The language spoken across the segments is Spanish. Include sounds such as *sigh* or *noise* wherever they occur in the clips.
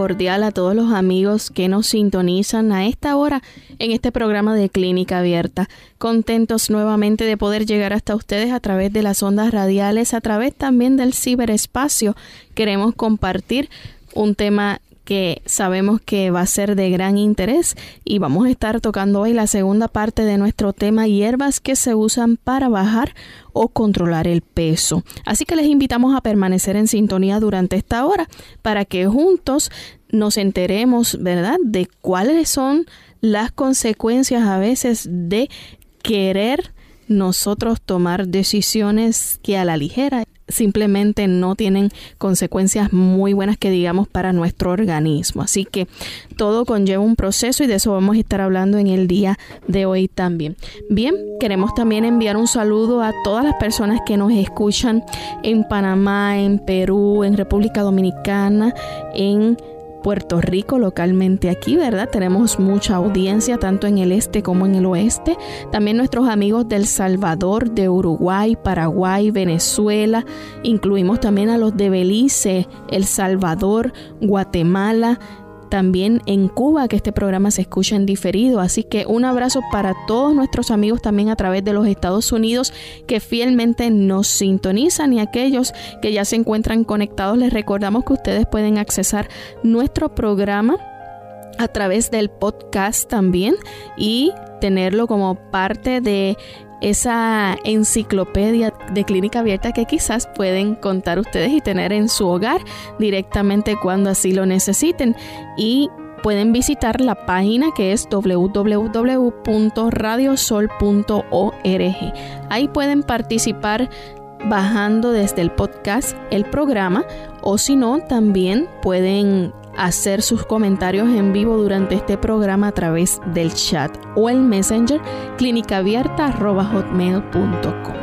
Cordial a todos los amigos que nos sintonizan a esta hora en este programa de Clínica Abierta. Contentos nuevamente de poder llegar hasta ustedes a través de las ondas radiales, a través también del ciberespacio. Queremos compartir un tema que sabemos que va a ser de gran interés y vamos a estar tocando hoy la segunda parte de nuestro tema hierbas que se usan para bajar o controlar el peso. Así que les invitamos a permanecer en sintonía durante esta hora para que juntos nos enteremos, ¿verdad?, de cuáles son las consecuencias a veces de querer nosotros tomar decisiones que a la ligera simplemente no tienen consecuencias muy buenas que digamos para nuestro organismo. Así que todo conlleva un proceso y de eso vamos a estar hablando en el día de hoy también. Bien, queremos también enviar un saludo a todas las personas que nos escuchan en Panamá, en Perú, en República Dominicana, en Puerto Rico localmente aquí, ¿verdad? Tenemos mucha audiencia tanto en el este como en el oeste. También nuestros amigos del Salvador, de Uruguay, Paraguay, Venezuela. Incluimos también a los de Belice, El Salvador, Guatemala, también en Cuba, que este programa se escucha en diferido. Así que un abrazo para todos nuestros amigos también a través de los Estados Unidos que fielmente nos sintonizan y aquellos que ya se encuentran conectados, les recordamos que ustedes pueden accesar nuestro programa a través del podcast también y tenerlo como parte de esa enciclopedia de clínica abierta que quizás pueden contar ustedes y tener en su hogar directamente cuando así lo necesiten. Y pueden visitar la página que es www.radiosol.org. Ahí pueden participar bajando desde el podcast el programa o si no también pueden hacer sus comentarios en vivo durante este programa a través del chat o el messenger clínicaabierta.hotmail.com.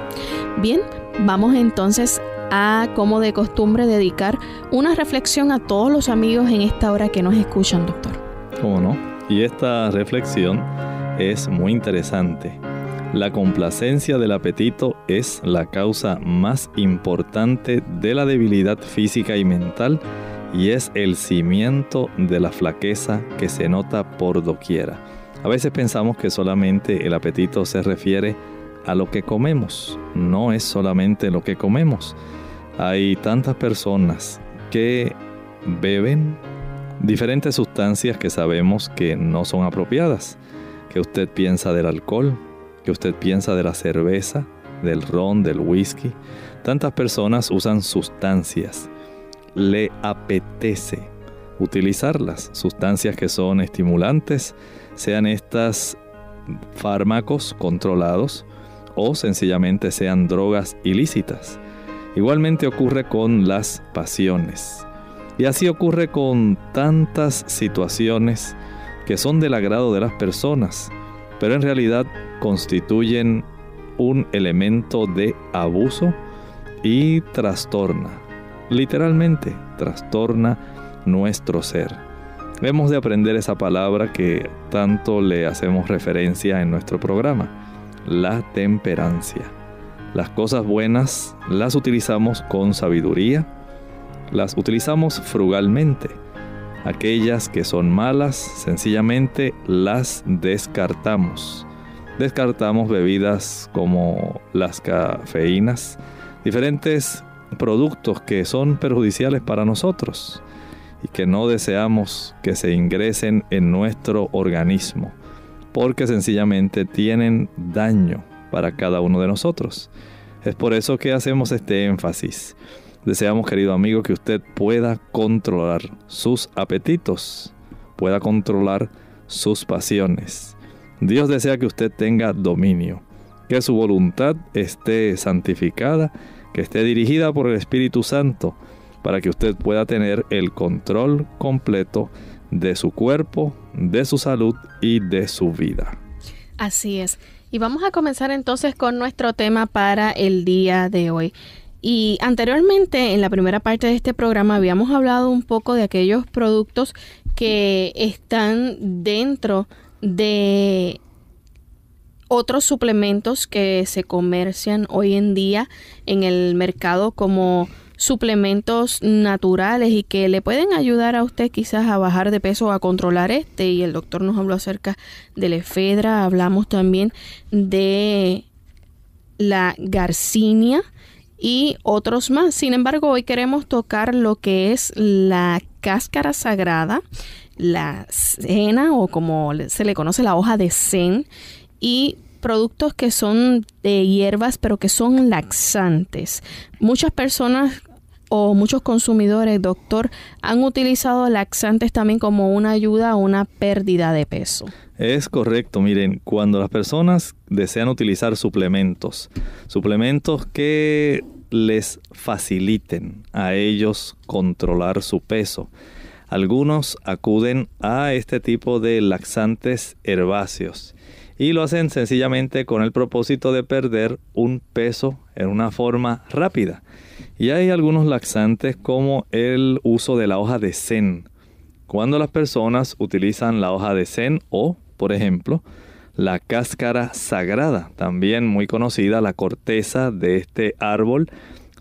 Bien, vamos entonces a, como de costumbre, dedicar una reflexión a todos los amigos en esta hora que nos escuchan, doctor. ¿Cómo no? Y esta reflexión es muy interesante. La complacencia del apetito es la causa más importante de la debilidad física y mental y es el cimiento de la flaqueza que se nota por doquiera. A veces pensamos que solamente el apetito se refiere a lo que comemos, no es solamente lo que comemos. Hay tantas personas que beben diferentes sustancias que sabemos que no son apropiadas, que usted piensa del alcohol, que usted piensa de la cerveza, del ron, del whisky. Tantas personas usan sustancias le apetece utilizarlas, sustancias que son estimulantes, sean estas fármacos controlados o sencillamente sean drogas ilícitas. Igualmente ocurre con las pasiones. Y así ocurre con tantas situaciones que son del agrado de las personas, pero en realidad constituyen un elemento de abuso y trastorna literalmente trastorna nuestro ser. Hemos de aprender esa palabra que tanto le hacemos referencia en nuestro programa, la temperancia. Las cosas buenas las utilizamos con sabiduría, las utilizamos frugalmente. Aquellas que son malas, sencillamente las descartamos. Descartamos bebidas como las cafeínas, diferentes productos que son perjudiciales para nosotros y que no deseamos que se ingresen en nuestro organismo, porque sencillamente tienen daño para cada uno de nosotros. Es por eso que hacemos este énfasis Deseamos, querido amigo, que usted pueda controlar sus apetitos, pueda controlar sus pasiones. Dios desea que usted tenga dominio, que su voluntad esté santificada, que esté dirigida por el Espíritu Santo, para que usted pueda tener el control completo de su cuerpo, de su salud y de su vida. Así es. Y vamos a comenzar entonces con nuestro tema para el día de hoy. Y anteriormente, en la primera parte de este programa, habíamos hablado un poco de aquellos productos que están dentro de otros suplementos que se comercian hoy en día en el mercado como suplementos naturales y que le pueden ayudar a usted quizás a bajar de peso o a controlar este y el doctor nos habló acerca de la efedra, hablamos también de la garcinia y otros más. Sin embargo, hoy queremos tocar lo que es la cáscara sagrada, la cena o como se le conoce la hoja de zen y productos que son de hierbas pero que son laxantes. Muchas personas o muchos consumidores, doctor, han utilizado laxantes también como una ayuda a una pérdida de peso. Es correcto, miren, cuando las personas desean utilizar suplementos, suplementos que les faciliten a ellos controlar su peso, algunos acuden a este tipo de laxantes herbáceos y lo hacen sencillamente con el propósito de perder un peso en una forma rápida. Y hay algunos laxantes como el uso de la hoja de zen. Cuando las personas utilizan la hoja de zen o, por ejemplo, la cáscara sagrada, también muy conocida, la corteza de este árbol,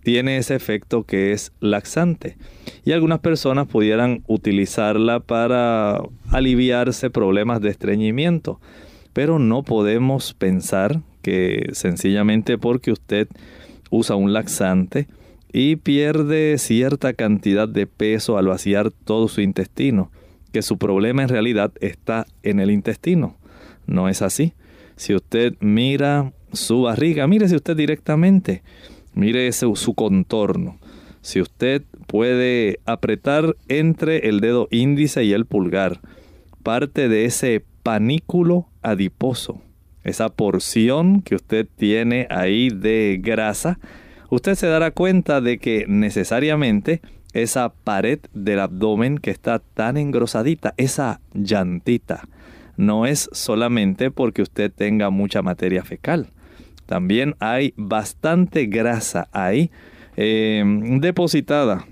tiene ese efecto que es laxante. Y algunas personas pudieran utilizarla para aliviarse problemas de estreñimiento. Pero no podemos pensar que sencillamente porque usted usa un laxante, y pierde cierta cantidad de peso al vaciar todo su intestino, que su problema en realidad está en el intestino. No es así. Si usted mira su barriga, mírese usted directamente, mire su contorno. Si usted puede apretar entre el dedo índice y el pulgar parte de ese panículo adiposo, esa porción que usted tiene ahí de grasa, usted se dará cuenta de que necesariamente esa pared del abdomen que está tan engrosadita, esa llantita, no es solamente porque usted tenga mucha materia fecal. También hay bastante grasa ahí eh, depositada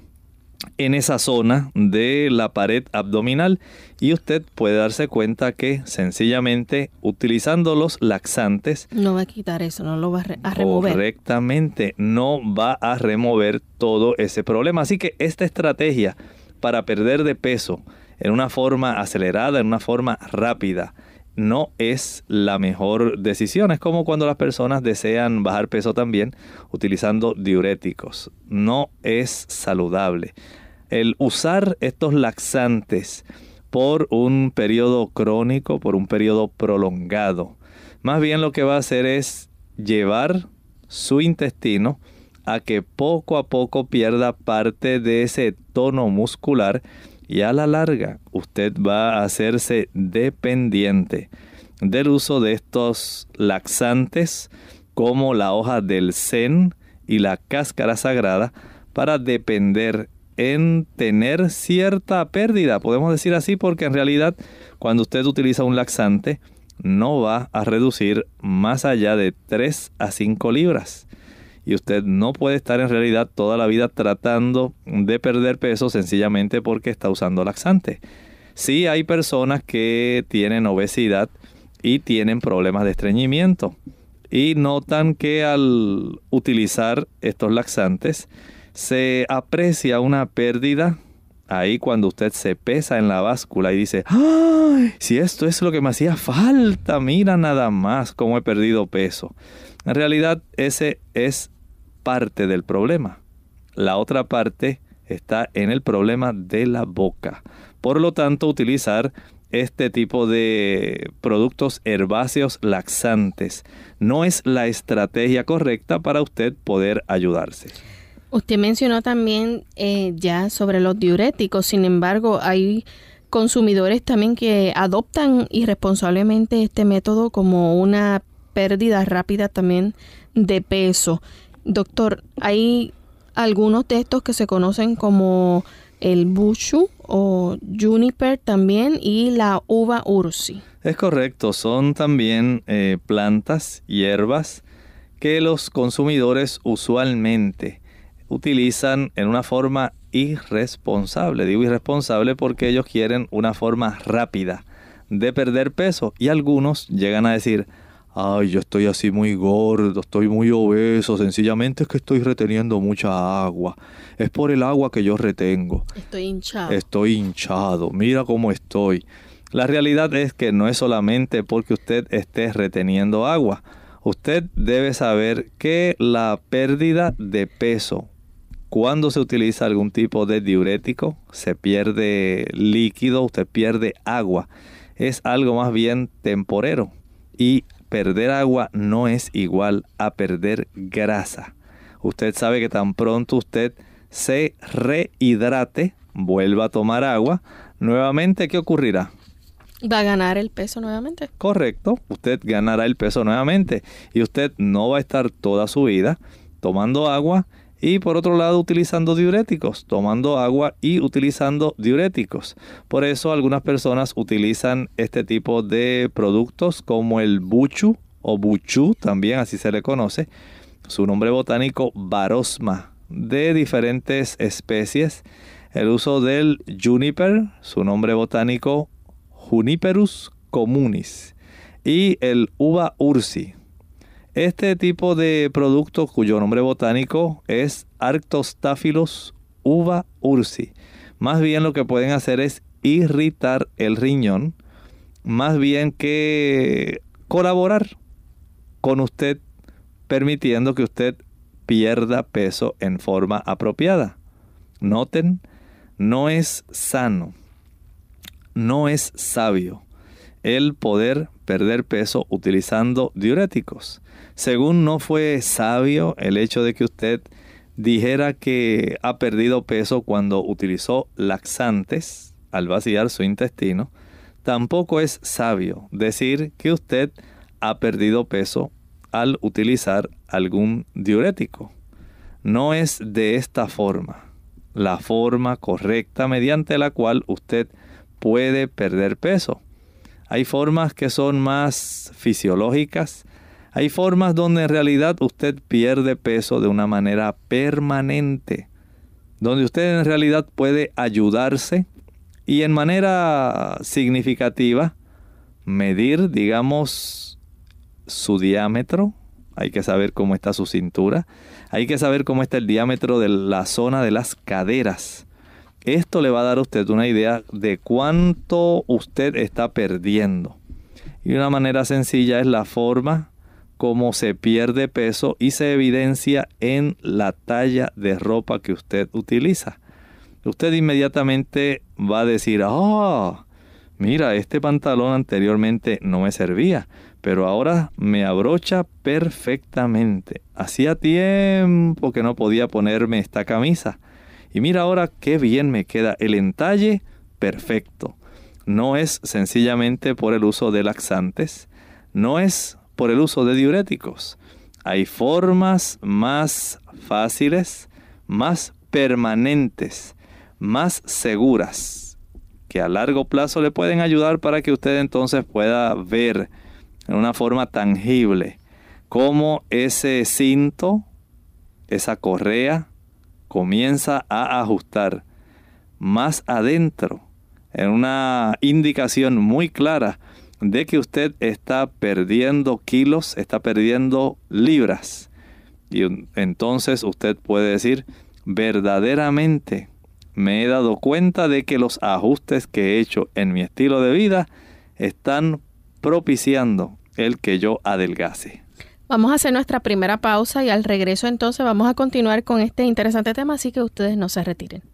en esa zona de la pared abdominal y usted puede darse cuenta que sencillamente utilizando los laxantes no va a quitar eso, no lo va a, remover. Correctamente, no va a remover todo ese problema. Así que esta estrategia para perder de peso en una forma acelerada, en una forma rápida, no es la mejor decisión. Es como cuando las personas desean bajar peso también utilizando diuréticos. No es saludable el usar estos laxantes por un periodo crónico, por un periodo prolongado, más bien lo que va a hacer es llevar su intestino a que poco a poco pierda parte de ese tono muscular y a la larga usted va a hacerse dependiente del uso de estos laxantes como la hoja del zen y la cáscara sagrada para depender en tener cierta pérdida, podemos decir así, porque en realidad cuando usted utiliza un laxante no va a reducir más allá de 3 a 5 libras. Y usted no puede estar en realidad toda la vida tratando de perder peso sencillamente porque está usando laxante. Sí hay personas que tienen obesidad y tienen problemas de estreñimiento y notan que al utilizar estos laxantes se aprecia una pérdida ahí cuando usted se pesa en la báscula y dice, ¡ay! Si esto es lo que me hacía falta, mira nada más cómo he perdido peso. En realidad ese es parte del problema. La otra parte está en el problema de la boca. Por lo tanto, utilizar este tipo de productos herbáceos laxantes no es la estrategia correcta para usted poder ayudarse. Usted mencionó también eh, ya sobre los diuréticos, sin embargo, hay consumidores también que adoptan irresponsablemente este método como una pérdida rápida también de peso. Doctor, hay algunos de estos que se conocen como el bushu o juniper también y la uva ursi. Es correcto, son también eh, plantas, hierbas que los consumidores usualmente utilizan en una forma irresponsable. Digo irresponsable porque ellos quieren una forma rápida de perder peso y algunos llegan a decir, ay, yo estoy así muy gordo, estoy muy obeso, sencillamente es que estoy reteniendo mucha agua. Es por el agua que yo retengo. Estoy hinchado. Estoy hinchado, mira cómo estoy. La realidad es que no es solamente porque usted esté reteniendo agua. Usted debe saber que la pérdida de peso, cuando se utiliza algún tipo de diurético, se pierde líquido, usted pierde agua. Es algo más bien temporero. Y perder agua no es igual a perder grasa. Usted sabe que tan pronto usted se rehidrate, vuelva a tomar agua, nuevamente, ¿qué ocurrirá? Va a ganar el peso nuevamente. Correcto, usted ganará el peso nuevamente y usted no va a estar toda su vida tomando agua y por otro lado utilizando diuréticos, tomando agua y utilizando diuréticos. Por eso algunas personas utilizan este tipo de productos como el buchu o buchu, también así se le conoce, su nombre botánico barosma, de diferentes especies. El uso del juniper, su nombre botánico Juniperus communis, y el uva ursi, este tipo de producto cuyo nombre botánico es Arctostaphylos uva ursi. Más bien lo que pueden hacer es irritar el riñón, más bien que colaborar con usted permitiendo que usted pierda peso en forma apropiada. Noten, no es sano, no es sabio el poder perder peso utilizando diuréticos. Según no fue sabio el hecho de que usted dijera que ha perdido peso cuando utilizó laxantes al vaciar su intestino, tampoco es sabio decir que usted ha perdido peso al utilizar algún diurético. No es de esta forma, la forma correcta mediante la cual usted puede perder peso. Hay formas que son más fisiológicas. Hay formas donde en realidad usted pierde peso de una manera permanente. Donde usted en realidad puede ayudarse y en manera significativa medir, digamos, su diámetro. Hay que saber cómo está su cintura. Hay que saber cómo está el diámetro de la zona de las caderas. Esto le va a dar a usted una idea de cuánto usted está perdiendo. Y una manera sencilla es la forma como se pierde peso y se evidencia en la talla de ropa que usted utiliza. Usted inmediatamente va a decir, ah, mira, este pantalón anteriormente no me servía, pero ahora me abrocha perfectamente. Hacía tiempo que no podía ponerme esta camisa. Y mira ahora qué bien me queda el entalle perfecto. No es sencillamente por el uso de laxantes, no es por el uso de diuréticos. Hay formas más fáciles, más permanentes, más seguras, que a largo plazo le pueden ayudar para que usted entonces pueda ver en una forma tangible cómo ese cinto, esa correa, comienza a ajustar más adentro en una indicación muy clara de que usted está perdiendo kilos, está perdiendo libras. Y entonces usted puede decir, verdaderamente me he dado cuenta de que los ajustes que he hecho en mi estilo de vida están propiciando el que yo adelgase. Vamos a hacer nuestra primera pausa y al regreso entonces vamos a continuar con este interesante tema, así que ustedes no se retiren.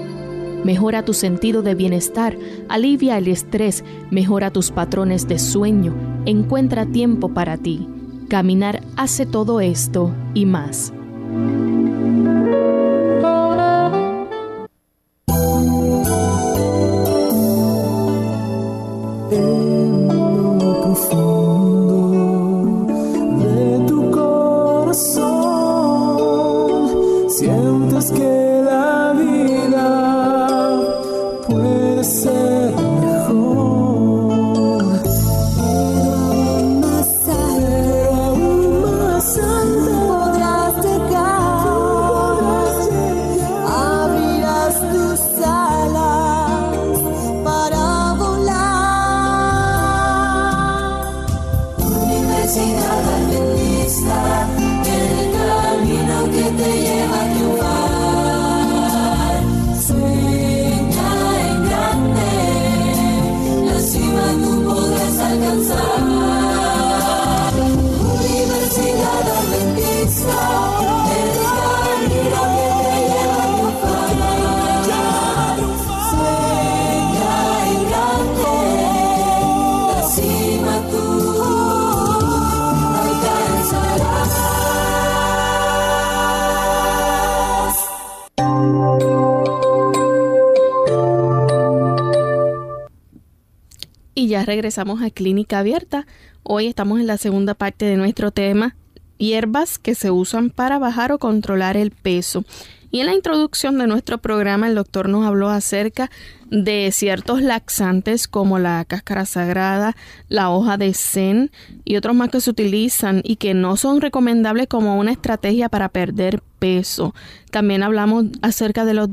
Mejora tu sentido de bienestar, alivia el estrés, mejora tus patrones de sueño, encuentra tiempo para ti. Caminar hace todo esto y más. Regresamos a Clínica Abierta. Hoy estamos en la segunda parte de nuestro tema, hierbas que se usan para bajar o controlar el peso. Y en la introducción de nuestro programa el doctor nos habló acerca de ciertos laxantes como la cáscara sagrada, la hoja de zen y otros más que se utilizan y que no son recomendables como una estrategia para perder peso. También hablamos acerca de los,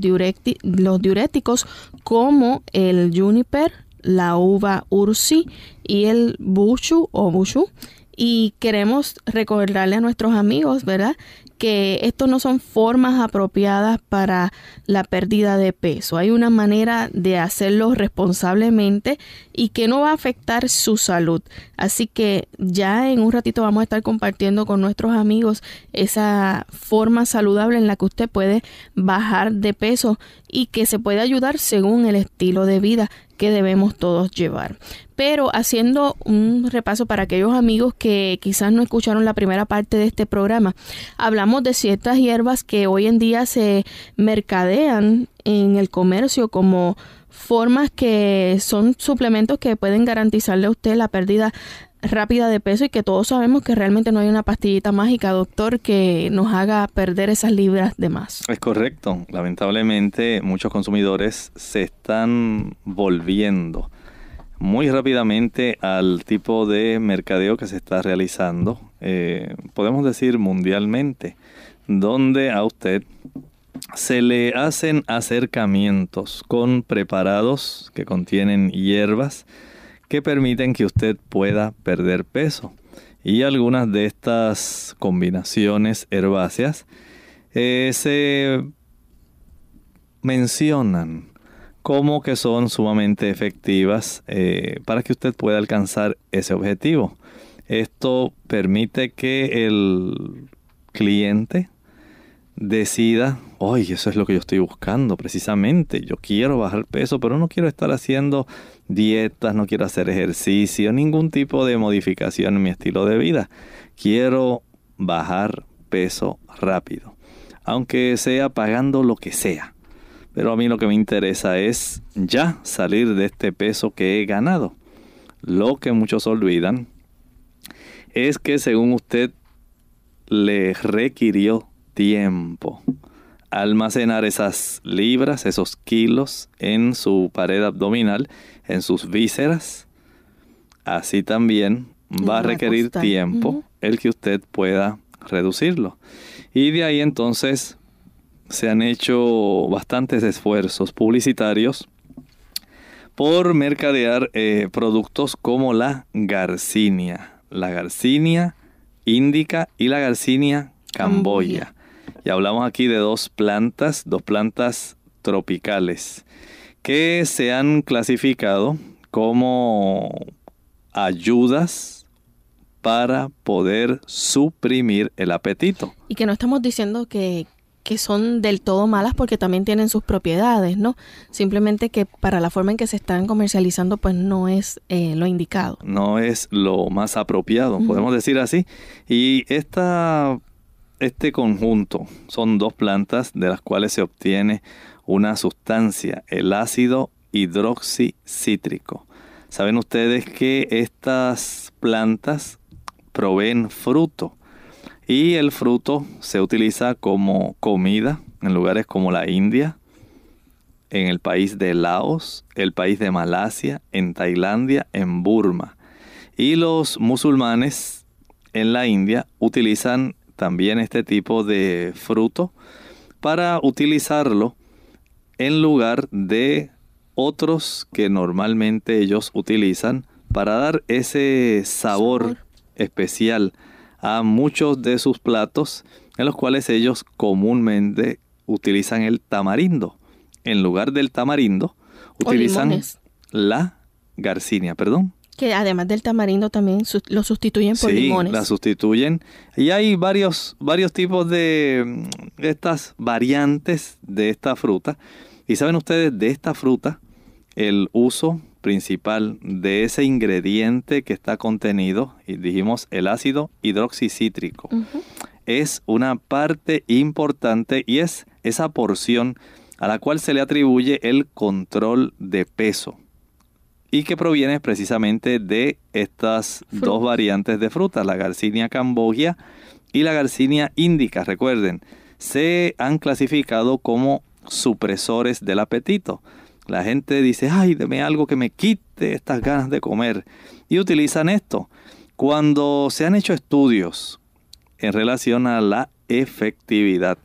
los diuréticos como el juniper, la uva ursi y el bushu o bushu. Y queremos recordarle a nuestros amigos, ¿verdad? que esto no son formas apropiadas para la pérdida de peso. Hay una manera de hacerlo responsablemente y que no va a afectar su salud. Así que ya en un ratito vamos a estar compartiendo con nuestros amigos esa forma saludable en la que usted puede bajar de peso y que se puede ayudar según el estilo de vida que debemos todos llevar. Pero haciendo un repaso para aquellos amigos que quizás no escucharon la primera parte de este programa, hablamos de ciertas hierbas que hoy en día se mercadean en el comercio como formas que son suplementos que pueden garantizarle a usted la pérdida rápida de peso y que todos sabemos que realmente no hay una pastillita mágica, doctor, que nos haga perder esas libras de más. Es correcto. Lamentablemente muchos consumidores se están volviendo muy rápidamente al tipo de mercadeo que se está realizando, eh, podemos decir mundialmente, donde a usted se le hacen acercamientos con preparados que contienen hierbas, que permiten que usted pueda perder peso. Y algunas de estas combinaciones herbáceas eh, se mencionan como que son sumamente efectivas eh, para que usted pueda alcanzar ese objetivo. Esto permite que el cliente decida, oye, eso es lo que yo estoy buscando precisamente. Yo quiero bajar peso, pero no quiero estar haciendo dietas, no quiero hacer ejercicio, ningún tipo de modificación en mi estilo de vida. Quiero bajar peso rápido, aunque sea pagando lo que sea. Pero a mí lo que me interesa es ya salir de este peso que he ganado. Lo que muchos olvidan es que según usted le requirió tiempo almacenar esas libras, esos kilos en su pared abdominal, en sus vísceras, así también va a requerir tiempo el que usted pueda reducirlo. Y de ahí entonces se han hecho bastantes esfuerzos publicitarios por mercadear eh, productos como la garcinia, la garcinia índica y la garcinia camboya. Y hablamos aquí de dos plantas, dos plantas tropicales que se han clasificado como ayudas para poder suprimir el apetito. Y que no estamos diciendo que, que son del todo malas porque también tienen sus propiedades, ¿no? Simplemente que para la forma en que se están comercializando pues no es eh, lo indicado. No es lo más apropiado, podemos decir así. Y esta, este conjunto son dos plantas de las cuales se obtiene una sustancia, el ácido hidroxicítrico. Saben ustedes que estas plantas proveen fruto y el fruto se utiliza como comida en lugares como la India, en el país de Laos, el país de Malasia, en Tailandia, en Burma. Y los musulmanes en la India utilizan también este tipo de fruto para utilizarlo en lugar de otros que normalmente ellos utilizan para dar ese sabor, especial a muchos de sus platos en los cuales ellos comúnmente utilizan el tamarindo. En lugar del tamarindo, utilizan la garcinia, perdón. Que además del tamarindo también lo sustituyen por sí, la sustituyen. Y hay varios, varios tipos de mm, estas variantes de esta fruta. Y saben ustedes, de esta fruta el uso principal de ese ingrediente que está contenido, y dijimos el ácido hidroxicítrico, es una parte importante y es esa porción a la cual se le atribuye el control de peso. Y que proviene precisamente de estas dos variantes de frutas, la Garcinia cambogia y la Garcinia indica. Recuerden, se han clasificado como supresores del apetito. La gente dice, ay, deme algo que me quite estas ganas de comer. Y utilizan esto. Cuando se han hecho estudios en relación a la efectividad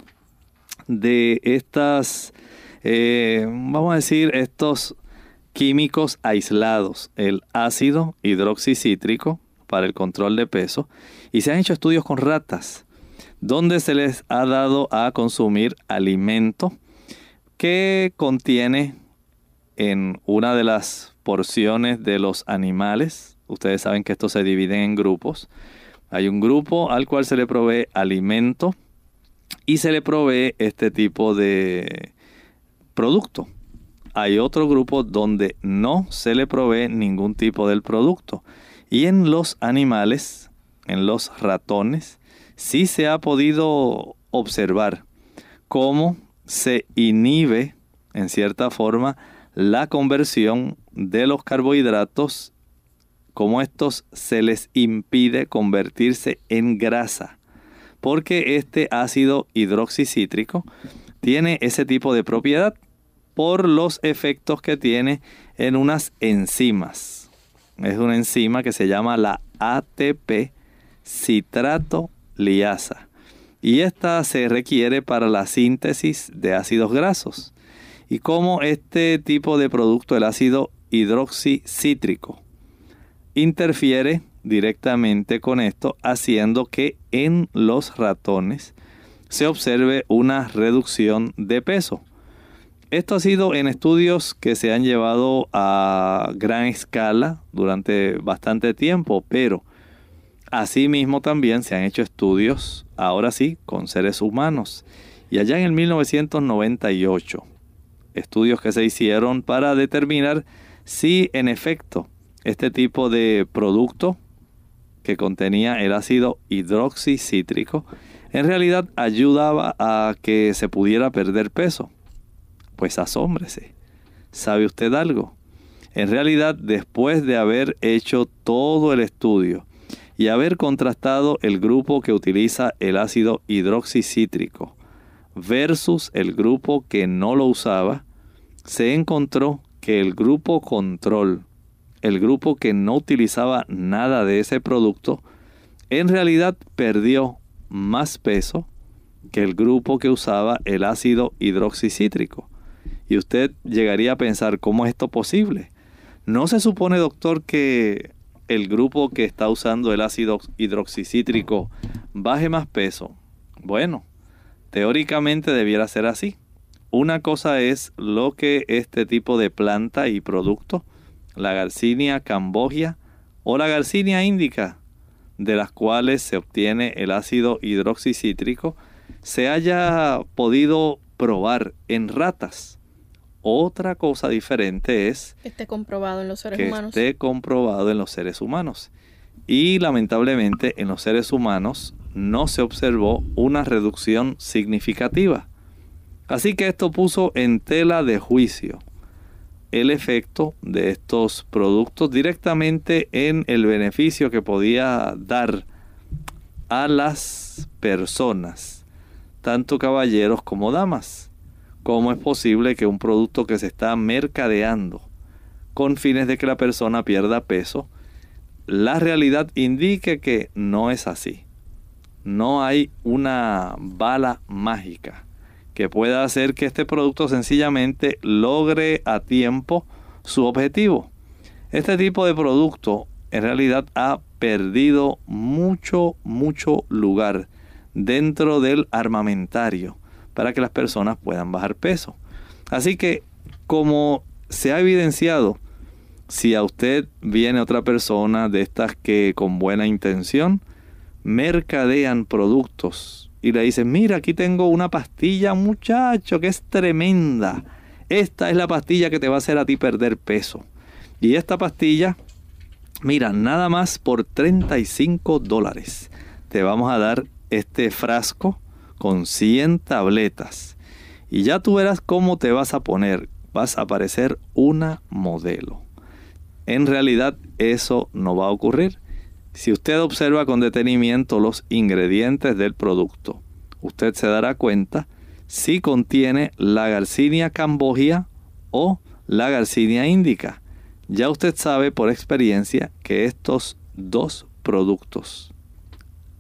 de estas, eh, vamos a decir, estos químicos aislados, el ácido hidroxicítrico para el control de peso, y se han hecho estudios con ratas, donde se les ha dado a consumir alimento que contiene en una de las porciones de los animales. Ustedes saben que esto se divide en grupos. Hay un grupo al cual se le provee alimento y se le provee este tipo de producto. Hay otro grupo donde no se le provee ningún tipo del producto. Y en los animales, en los ratones, sí se ha podido observar cómo se inhibe, en cierta forma, la conversión de los carbohidratos, como estos se les impide convertirse en grasa, porque este ácido hidroxicítrico tiene ese tipo de propiedad por los efectos que tiene en unas enzimas. Es una enzima que se llama la ATP citrato liasa y esta se requiere para la síntesis de ácidos grasos y cómo este tipo de producto, el ácido hidroxicítrico, interfiere directamente con esto, haciendo que en los ratones se observe una reducción de peso. Esto ha sido en estudios que se han llevado a gran escala durante bastante tiempo, pero asimismo también se han hecho estudios, ahora sí, con seres humanos. Y allá en el 1998, estudios que se hicieron para determinar si en efecto este tipo de producto que contenía el ácido hidroxicítrico en realidad ayudaba a que se pudiera perder peso. Pues asómbrese. ¿Sabe usted algo? En realidad, después de haber hecho todo el estudio y haber contrastado el grupo que utiliza el ácido hidroxicítrico versus el grupo que no lo usaba, se encontró que el grupo control, el grupo que no utilizaba nada de ese producto, en realidad perdió más peso que el grupo que usaba el ácido hidroxicítrico. Y usted llegaría a pensar, ¿cómo es esto posible? ¿No se supone, doctor, que el grupo que está usando el ácido hidroxicítrico baje más peso? Bueno, teóricamente debiera ser así. Una cosa es lo que este tipo de planta y producto, la Garcinia cambogia o la Garcinia indica, de las cuales se obtiene el ácido hidroxicítrico, se haya podido probar en ratas. Otra cosa diferente es que esté comprobado en los seres que humanos. esté comprobado en los seres humanos. Y lamentablemente en los seres humanos no se observó una reducción significativa. Así que esto puso en tela de juicio el efecto de estos productos directamente en el beneficio que podía dar a las personas, tanto caballeros como damas. ¿Cómo es posible que un producto que se está mercadeando con fines de que la persona pierda peso, la realidad indique que no es así? No hay una bala mágica que pueda hacer que este producto sencillamente logre a tiempo su objetivo. Este tipo de producto en realidad ha perdido mucho, mucho lugar dentro del armamentario para que las personas puedan bajar peso. Así que, como se ha evidenciado, si a usted viene otra persona de estas que con buena intención mercadean productos y le dicen, mira, aquí tengo una pastilla, muchacho, que es tremenda. Esta es la pastilla que te va a hacer a ti perder peso. Y esta pastilla, mira, nada más por 35 dólares. Te vamos a dar este frasco con 100 tabletas. Y ya tú verás cómo te vas a poner. Vas a parecer una modelo. En realidad eso no va a ocurrir. Si usted observa con detenimiento los ingredientes del producto, usted se dará cuenta si contiene la Garcinia cambogia o la Garcinia indica. Ya usted sabe por experiencia que estos dos productos,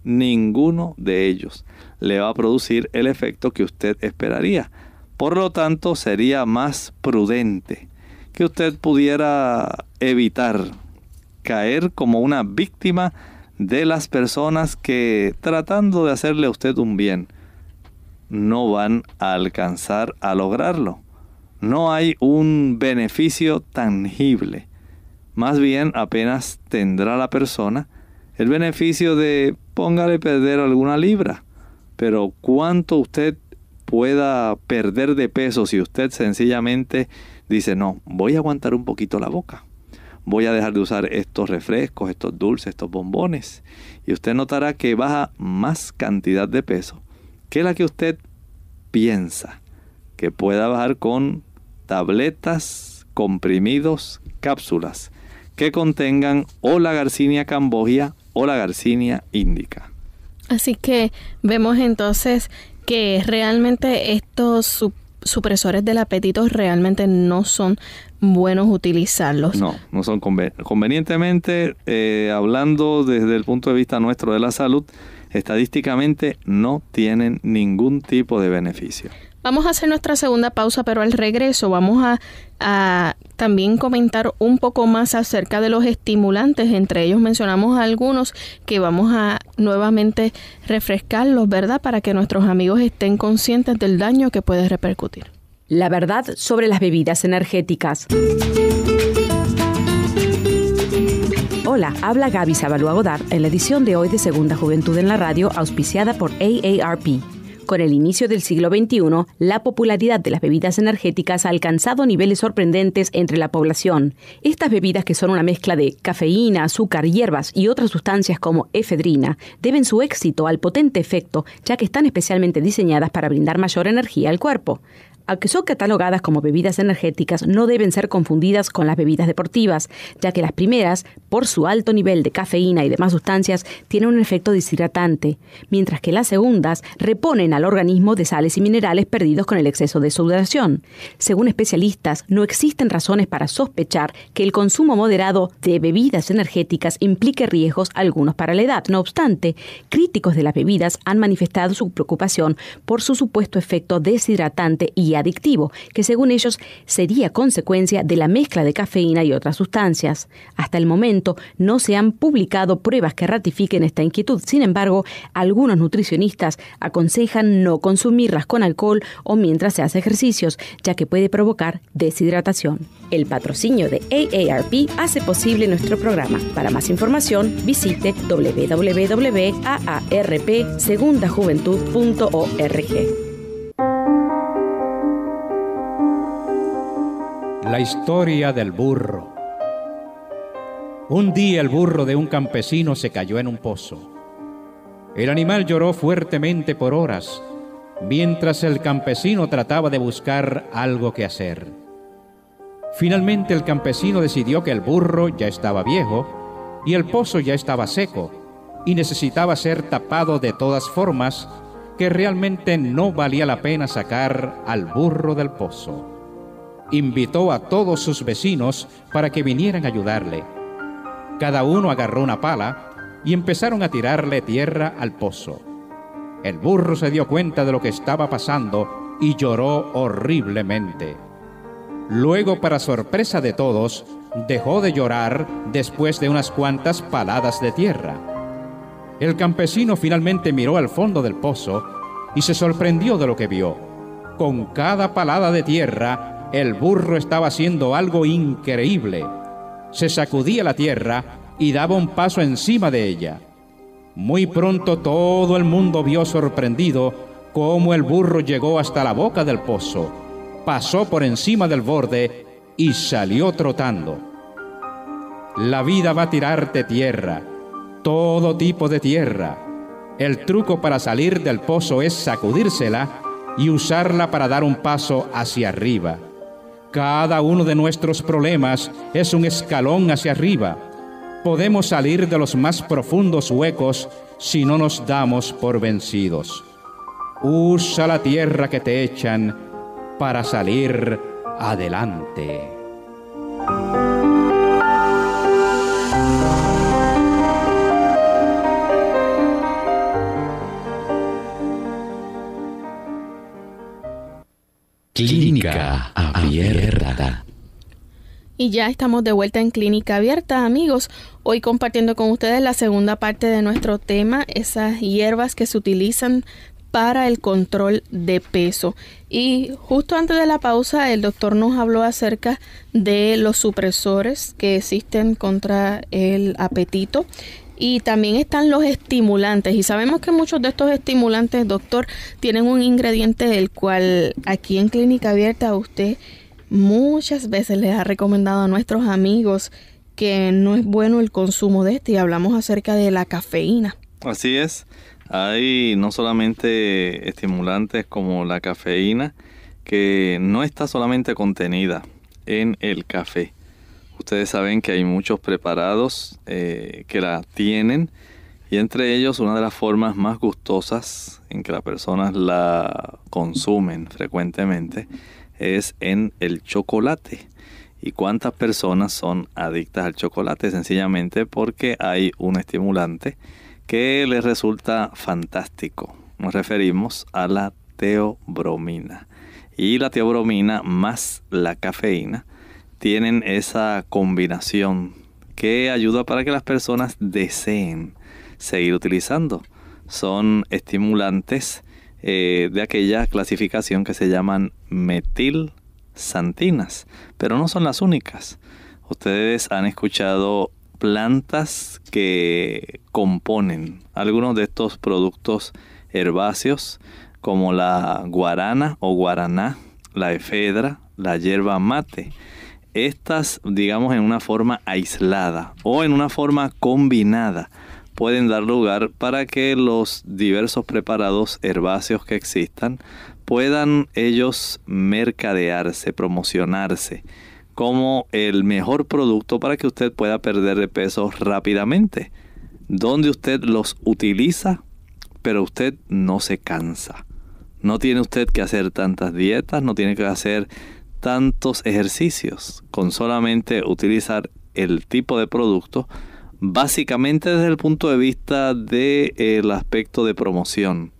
ninguno de ellos le va a producir el efecto que usted esperaría. Por lo tanto, sería más prudente que usted pudiera evitar caer como una víctima de las personas que tratando de hacerle a usted un bien no van a alcanzar a lograrlo. No hay un beneficio tangible. Más bien apenas tendrá la persona el beneficio de póngale perder alguna libra. Pero cuánto usted pueda perder de peso si usted sencillamente dice, no, voy a aguantar un poquito la boca voy a dejar de usar estos refrescos, estos dulces, estos bombones. Y usted notará que baja más cantidad de peso que la que usted piensa que pueda bajar con tabletas, comprimidos, cápsulas que contengan o la Garcinia cambogia o la Garcinia indica. Así que vemos entonces que realmente estos supresores del apetito realmente no son buenos utilizarlos. No, no son convenientemente, eh, hablando desde el punto de vista nuestro de la salud, estadísticamente no tienen ningún tipo de beneficio. Vamos a hacer nuestra segunda pausa, pero al regreso vamos a, también comentar un poco más acerca de los estimulantes. Entre ellos mencionamos algunos que vamos a nuevamente refrescarlos, ¿verdad? Para que nuestros amigos estén conscientes del daño que puede repercutir. La verdad sobre las bebidas energéticas. Hola, habla Gaby Sabalua Godard en la edición de hoy de Segunda Juventud en la Radio, auspiciada por AARP. Con el inicio del siglo XXI, la popularidad de las bebidas energéticas ha alcanzado niveles sorprendentes entre la población. Estas bebidas, que son una mezcla de cafeína, azúcar, hierbas y otras sustancias como efedrina, deben su éxito al potente efecto, ya que están especialmente diseñadas para brindar mayor energía al cuerpo. Aunque son catalogadas como bebidas energéticas, no deben ser confundidas con las bebidas deportivas, ya que las primeras, por su alto nivel de cafeína y demás sustancias, tienen un efecto deshidratante, mientras que las segundas reponen al organismo de sales y minerales perdidos con el exceso de sudoración. Según especialistas, no existen razones para sospechar que el consumo moderado de bebidas energéticas implique riesgos algunos para la edad. No obstante, críticos de las bebidas han manifestado su preocupación por su supuesto efecto deshidratante y adictivo, que según ellos sería consecuencia de la mezcla de cafeína y otras sustancias. Hasta el momento no se han publicado pruebas que ratifiquen esta inquietud. Sin embargo, algunos nutricionistas aconsejan no consumirlas con alcohol o mientras se hace ejercicios, ya que puede provocar deshidratación. El patrocinio de AARP hace posible nuestro programa. Para más información, visite www.aarpsegundajuventud.org. La historia del burro. Un día el burro de un campesino se cayó en un pozo. El animal lloró fuertemente por horas, mientras el campesino trataba de buscar algo que hacer. Finalmente el campesino decidió que el burro ya estaba viejo y el pozo ya estaba seco y necesitaba ser tapado de todas formas que realmente no valía la pena sacar al burro del pozo invitó a todos sus vecinos para que vinieran a ayudarle. Cada uno agarró una pala y empezaron a tirarle tierra al pozo. El burro se dio cuenta de lo que estaba pasando y lloró horriblemente. Luego, para sorpresa de todos, dejó de llorar después de unas cuantas paladas de tierra. El campesino finalmente miró al fondo del pozo y se sorprendió de lo que vio. Con cada palada de tierra, el burro estaba haciendo algo increíble. Se sacudía la tierra y daba un paso encima de ella. Muy pronto todo el mundo vio sorprendido cómo el burro llegó hasta la boca del pozo, pasó por encima del borde y salió trotando. La vida va a tirarte tierra, todo tipo de tierra. El truco para salir del pozo es sacudírsela y usarla para dar un paso hacia arriba. Cada uno de nuestros problemas es un escalón hacia arriba. Podemos salir de los más profundos huecos si no nos damos por vencidos. Usa la tierra que te echan para salir adelante. Clínica Abierta. Y ya estamos de vuelta en Clínica Abierta, amigos. Hoy compartiendo con ustedes la segunda parte de nuestro tema, esas hierbas que se utilizan para el control de peso. Y justo antes de la pausa, el doctor nos habló acerca de los supresores que existen contra el apetito y también están los estimulantes. Y sabemos que muchos de estos estimulantes, doctor, tienen un ingrediente del cual aquí en Clínica Abierta usted muchas veces les ha recomendado a nuestros amigos que no es bueno el consumo de este y hablamos acerca de la cafeína. Así es. Hay no solamente estimulantes como la cafeína, que no está solamente contenida en el café Ustedes saben que hay muchos preparados eh, que la tienen y entre ellos una de las formas más gustosas en que las personas la consumen frecuentemente es en el chocolate. ¿Y cuántas personas son adictas al chocolate? Sencillamente porque hay un estimulante que les resulta fantástico. Nos referimos a la teobromina. Y la teobromina más la cafeína tienen esa combinación que ayuda para que las personas deseen seguir utilizando. Son estimulantes eh, de aquella clasificación que se llaman metilsantinas, pero no son las únicas. Ustedes han escuchado plantas que componen algunos de estos productos herbáceos como la guarana o guaraná, la efedra, la hierba mate estas, digamos, en una forma aislada o en una forma combinada, pueden dar lugar para que los diversos preparados herbáceos que existan puedan ellos mercadearse, promocionarse como el mejor producto para que usted pueda perder de peso rápidamente, donde usted los utiliza, pero usted no se cansa. No tiene usted que hacer tantas dietas, no tiene que hacer tantos ejercicios, con solamente utilizar el tipo de producto, básicamente desde el punto de vista del aspecto de promoción.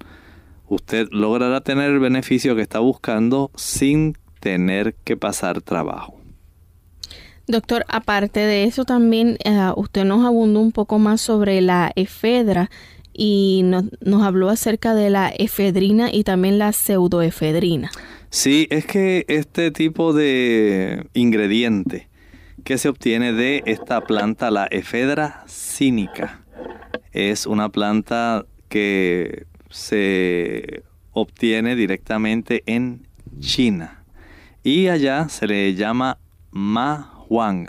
Usted logrará tener el beneficio que está buscando sin tener que pasar trabajo. Doctor, aparte de eso también eh, usted nos abundó un poco más sobre la efedra y nos, nos, habló acerca de la efedrina y también la pseudoefedrina. Sí, es que este tipo de ingrediente que se obtiene de esta planta, la efedra cínica, es una planta que se obtiene directamente en China y allá se le llama ma huang.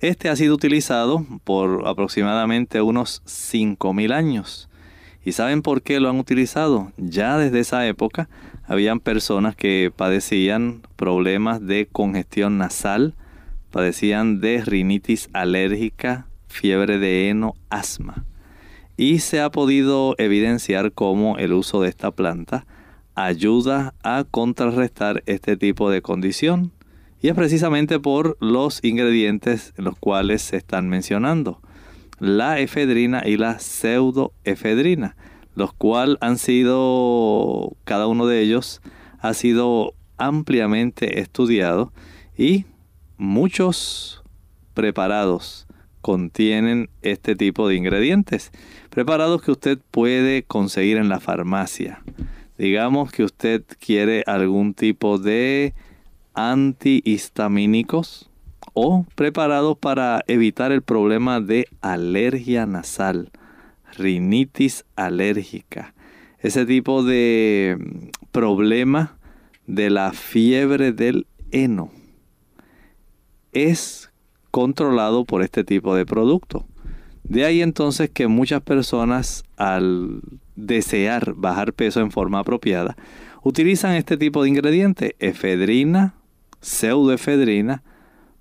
Este ha sido utilizado por aproximadamente unos 5.000 años. ¿Y saben por qué lo han utilizado? Ya desde esa época habían personas que padecían problemas de congestión nasal, padecían de rinitis alérgica, fiebre de heno, asma. Y se ha podido evidenciar cómo el uso de esta planta ayuda a contrarrestar este tipo de condición. Y es precisamente por los ingredientes en los cuales se están mencionando la efedrina y la pseudoefedrina, los cuales han sido, cada uno de ellos ha sido ampliamente estudiado y muchos preparados contienen este tipo de ingredientes. Preparados que usted puede conseguir en la farmacia. Digamos que usted quiere algún tipo de antihistamínicos o preparados para evitar el problema de alergia nasal, rinitis alérgica, ese tipo de mm, problema de la fiebre del heno es controlado por este tipo de producto. De ahí entonces que muchas personas al desear bajar peso en forma apropiada utilizan este tipo de ingrediente, efedrina, pseudoefedrina,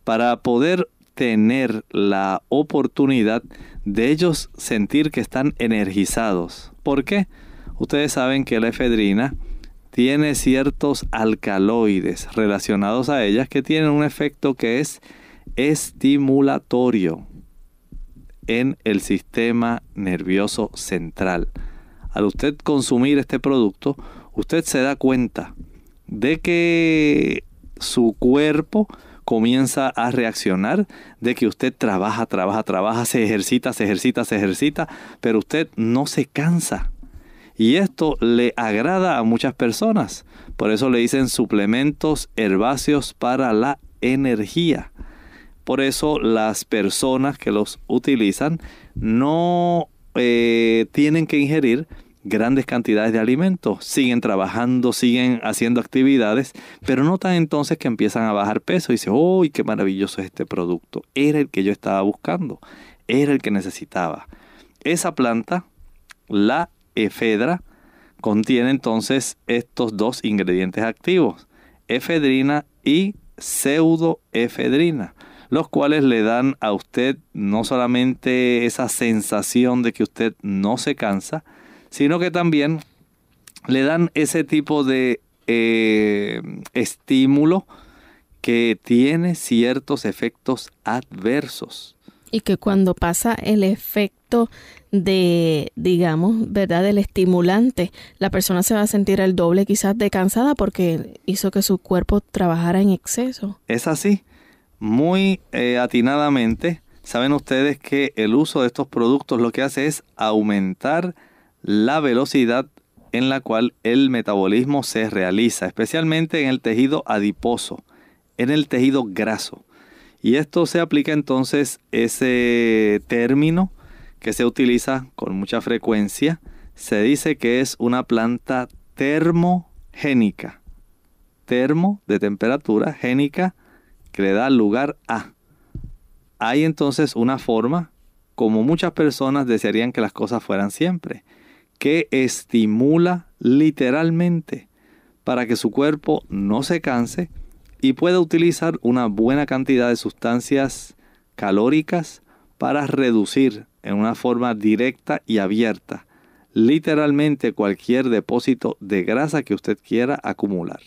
para poder tener la oportunidad de ellos sentir que están energizados. ¿Por qué? Ustedes saben que la efedrina tiene ciertos alcaloides relacionados a ellas que tienen un efecto que es estimulatorio en el sistema nervioso central. Al usted consumir este producto, usted se da cuenta de que su cuerpo comienza a reaccionar de que usted trabaja, trabaja, trabaja, se ejercita, se ejercita, se ejercita, pero usted no se cansa. Y esto le agrada a muchas personas. Por eso le dicen suplementos herbáceos para la energía. Por eso las personas que los utilizan no eh, tienen que ingerir grandes cantidades de alimentos, siguen trabajando, siguen haciendo actividades, pero notan entonces que empiezan a bajar peso y dicen, ¡uy, qué maravilloso es este producto! Era el que yo estaba buscando, era el que necesitaba. Esa planta, la efedra, contiene entonces estos dos ingredientes activos, efedrina y pseudoefedrina, los cuales le dan a usted no solamente esa sensación de que usted no se cansa, sino que también le dan ese tipo de eh, estímulo que tiene ciertos efectos adversos. Y que cuando pasa el efecto de, digamos, ¿verdad? Del estimulante, la persona se va a sentir el doble quizás de cansada porque hizo que su cuerpo trabajara en exceso. Es así. Muy eh, atinadamente, saben ustedes que el uso de estos productos lo que hace es aumentar la velocidad en la cual el metabolismo se realiza, especialmente en el tejido adiposo, en el tejido graso. Y esto se aplica entonces ese término que se utiliza con mucha frecuencia, se dice que es una planta termogénica. Termo de temperatura, génica que le da lugar a. Hay entonces una forma como muchas personas desearían que las cosas fueran siempre que estimula literalmente para que su cuerpo no se canse y pueda utilizar una buena cantidad de sustancias calóricas para reducir en una forma directa y abierta literalmente cualquier depósito de grasa que usted quiera acumular.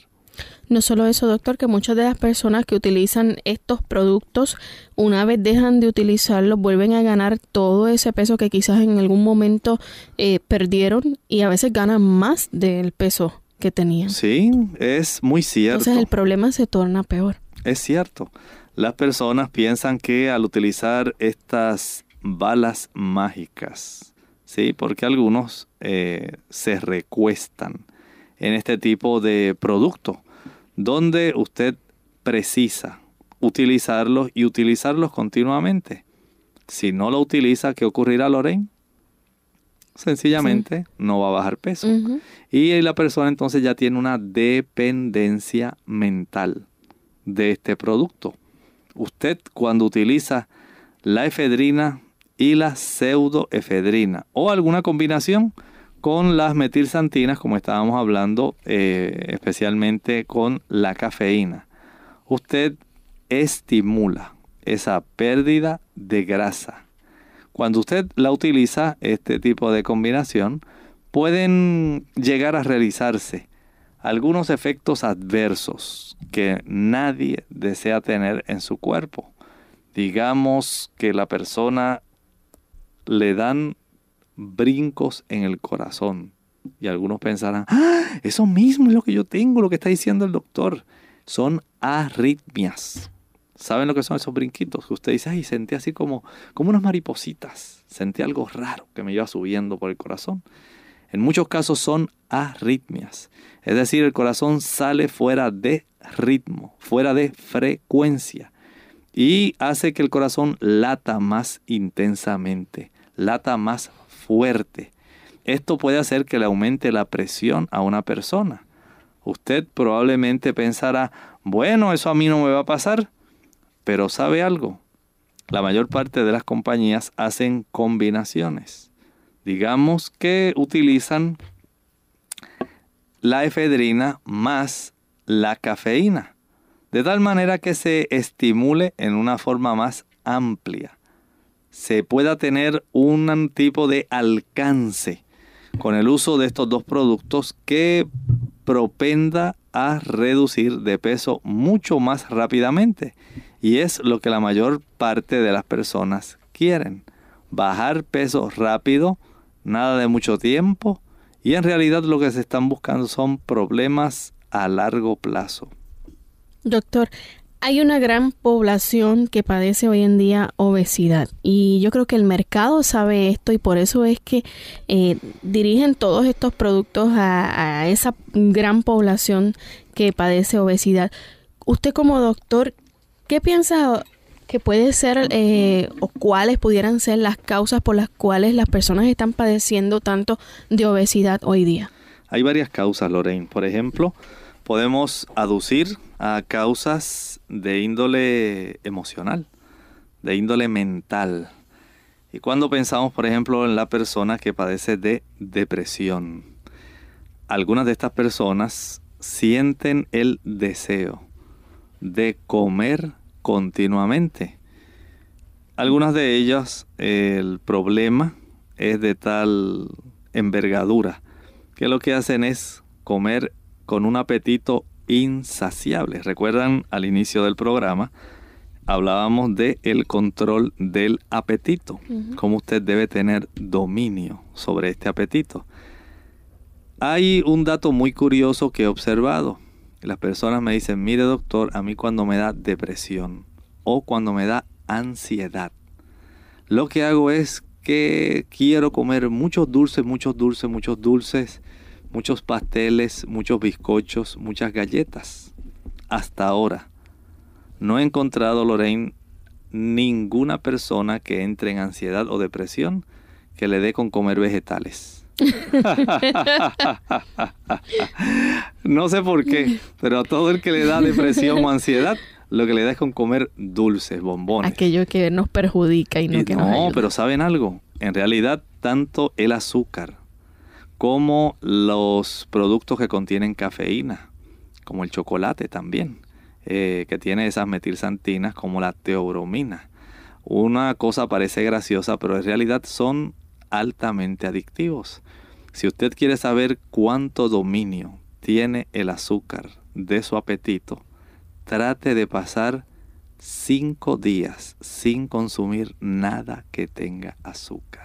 No solo eso, doctor, que muchas de las personas que utilizan estos productos, una vez dejan de utilizarlos, vuelven a ganar todo ese peso que quizás en algún momento eh, perdieron y a veces ganan más del peso que tenían. Sí, es muy cierto. Entonces el problema se torna peor. Es cierto. Las personas piensan que al utilizar estas balas mágicas, ¿sí? Porque algunos eh, se recuestan en este tipo de producto, donde usted precisa utilizarlos y utilizarlos continuamente. Si no lo utiliza, ¿qué ocurrirá, Lorraine? Sencillamente no va a bajar peso. Y la persona entonces ya tiene una dependencia mental de este producto. Usted cuando utiliza la efedrina y la pseudoefedrina o alguna combinación con las metilsantinas, como estábamos hablando, eh, especialmente con la cafeína. Usted estimula esa pérdida de grasa. Cuando usted la utiliza, este tipo de combinación, pueden llegar a realizarse algunos efectos adversos que nadie desea tener en su cuerpo. Digamos que la persona le dan brincos en el corazón. Y algunos pensarán, ¡Ah, eso mismo es lo que yo tengo, lo que está diciendo el doctor. Son arritmias. ¿Saben lo que son esos brinquitos? Que usted dice, ay, sentí así como, como unas maripositas. Sentí algo raro que me iba subiendo por el corazón. En muchos casos son arritmias. Es decir, el corazón sale fuera de ritmo, fuera de frecuencia. Y hace que el corazón lata más intensamente, lata más fuerte. Esto puede hacer que le aumente la presión a una persona. Usted probablemente pensará, bueno, eso a mí no me va a pasar, pero ¿sabe algo? La mayor parte de las compañías hacen combinaciones. Digamos que utilizan la efedrina más la cafeína, de tal manera que se estimule en una forma más amplia se pueda tener un tipo de alcance con el uso de estos dos productos que propenda a reducir de peso mucho más rápidamente. Y es lo que la mayor parte de las personas quieren. Bajar peso rápido, nada de mucho tiempo. Y en realidad lo que se están buscando son problemas a largo plazo. Doctor, hay una gran población que padece hoy en día obesidad y yo creo que el mercado sabe esto y por eso es que eh, dirigen todos estos productos a, esa gran población que padece obesidad. Usted como doctor, ¿qué piensa que puede ser eh, o cuáles pudieran ser las causas por las cuales las personas están padeciendo tanto de obesidad hoy día? Hay varias causas, Lorraine. Por ejemplo, podemos aducir a causas de índole emocional, de índole mental. Y cuando pensamos, por ejemplo, en la persona que padece de depresión, algunas de estas personas sienten el deseo de comer continuamente. Algunas de ellas el problema es de tal envergadura que lo que hacen es comer con un apetito insaciable. Recuerdan al inicio del programa hablábamos de el control del apetito, cómo usted debe tener dominio sobre este apetito. Hay un dato muy curioso que he observado. Las personas me dicen, mire doctor, a mí cuando me da depresión o cuando me da ansiedad, lo que hago es que quiero comer muchos dulces, muchos dulces, muchos dulces muchos pasteles, muchos bizcochos, muchas galletas. Hasta ahora no he encontrado, Lorraine, ninguna persona que entre en ansiedad o depresión que le dé con comer vegetales. *laughs* no sé por qué, pero a todo el que le da depresión o ansiedad, lo que le da es con comer dulces, bombones. Aquello que nos perjudica y no que nos No, pero ¿saben algo? En realidad, tanto el azúcar como los productos que contienen cafeína, como el chocolate también, eh, que tiene esas metilsantinas como la teobromina. Una cosa parece graciosa, pero en realidad son altamente adictivos. Si usted quiere saber cuánto dominio tiene el azúcar de su apetito, trate de pasar cinco días sin consumir nada que tenga azúcar.